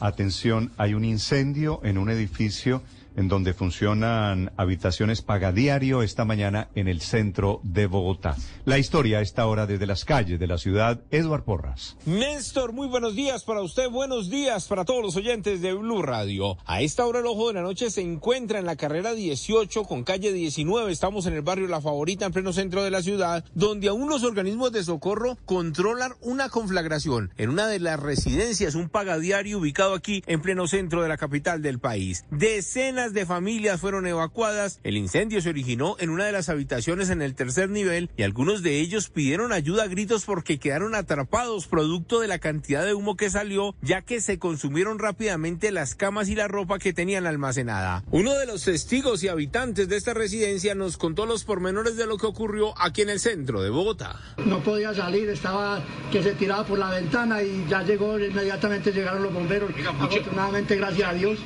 Atención, hay un incendio en un edificio en donde funcionan habitaciones pagadiario esta mañana en el centro de Bogotá. La historia está ahora desde las calles de la ciudad, Eduard Porras. Néstor, muy buenos días para usted, buenos días para todos los oyentes de Blue Radio. A esta hora el ojo de la noche se encuentra en la carrera 18 con calle 19. Estamos en el barrio La Favorita, en pleno centro de la ciudad, donde aún los organismos de socorro controlan una conflagración en una de las residencias, un pagadiario ubicado aquí en pleno centro de la capital del país. Decenas de familias fueron evacuadas. El incendio se originó en una de las habitaciones en el tercer nivel y algunos de ellos pidieron ayuda a gritos porque quedaron atrapados producto de la cantidad de humo que salió, ya que se consumieron rápidamente las camas y la ropa que tenían almacenada. Uno de los testigos y habitantes de esta residencia nos contó los pormenores de lo que ocurrió aquí en el centro de Bogotá. No podía salir, estaba que se tiraba por la ventana y ya llegó, inmediatamente llegaron los bomberos. Afortunadamente, gracias a Dios.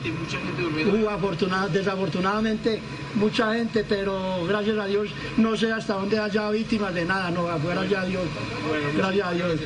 Hubo desafortunadamente mucha gente, pero gracias a Dios no sé hasta dónde haya víctimas de nada, no, afuera ya Dios. Gracias a Dios.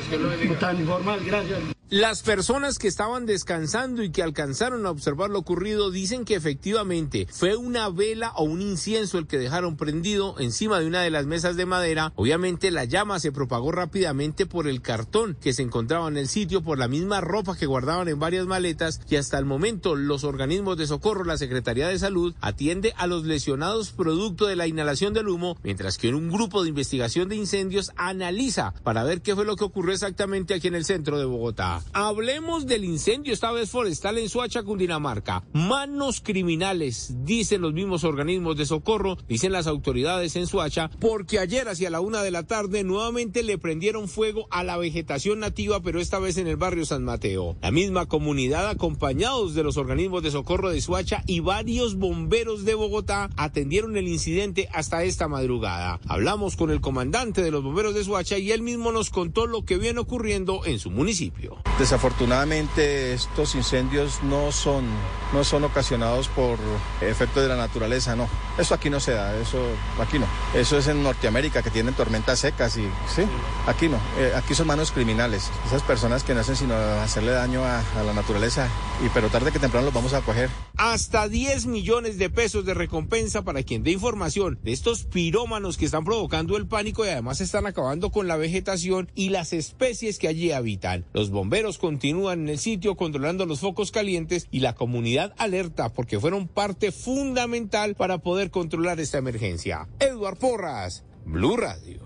Tan informal, gracias. Las personas que estaban descansando y que alcanzaron a observar lo ocurrido dicen que efectivamente fue una vela o un incienso el que dejaron prendido encima de una de las mesas de madera. Obviamente la llama se propagó rápidamente por el cartón que se encontraba en el sitio, por la misma ropa que guardaban en varias maletas y hasta el momento los organismos de socorro, la Secretaría de Salud, atiende a los lesionados producto de la inhalación del humo, mientras que un grupo de investigación de incendios analiza para ver qué fue lo que ocurrió exactamente aquí en el centro de Bogotá. Hablemos del incendio, esta vez forestal en Suacha, Cundinamarca. Manos criminales, dicen los mismos organismos de socorro, dicen las autoridades en Suacha, porque ayer hacia la una de la tarde nuevamente le prendieron fuego a la vegetación nativa, pero esta vez en el barrio San Mateo. La misma comunidad, acompañados de los organismos de socorro de Suacha y varios bomberos de Bogotá, atendieron el incidente hasta esta madrugada. Hablamos con el comandante de los bomberos de Suacha y él mismo nos contó lo que viene ocurriendo en su municipio. Desafortunadamente estos incendios no son, no son ocasionados por efectos de la naturaleza, no. Eso aquí no se da, eso aquí no. Eso es en Norteamérica que tienen tormentas secas y sí, aquí no. Eh, aquí son manos criminales. Esas personas que no hacen sino hacerle daño a, la naturaleza y pero tarde que temprano los vamos a coger. Hasta 10 millones de pesos de recompensa para quien dé información de estos pirómanos que están provocando el pánico y además están acabando con la vegetación y las especies que allí habitan. Los bomberos continúan en el sitio controlando los focos calientes y la comunidad alerta porque fueron parte fundamental para poder controlar esta emergencia. Eduard Porras, Blue Radio.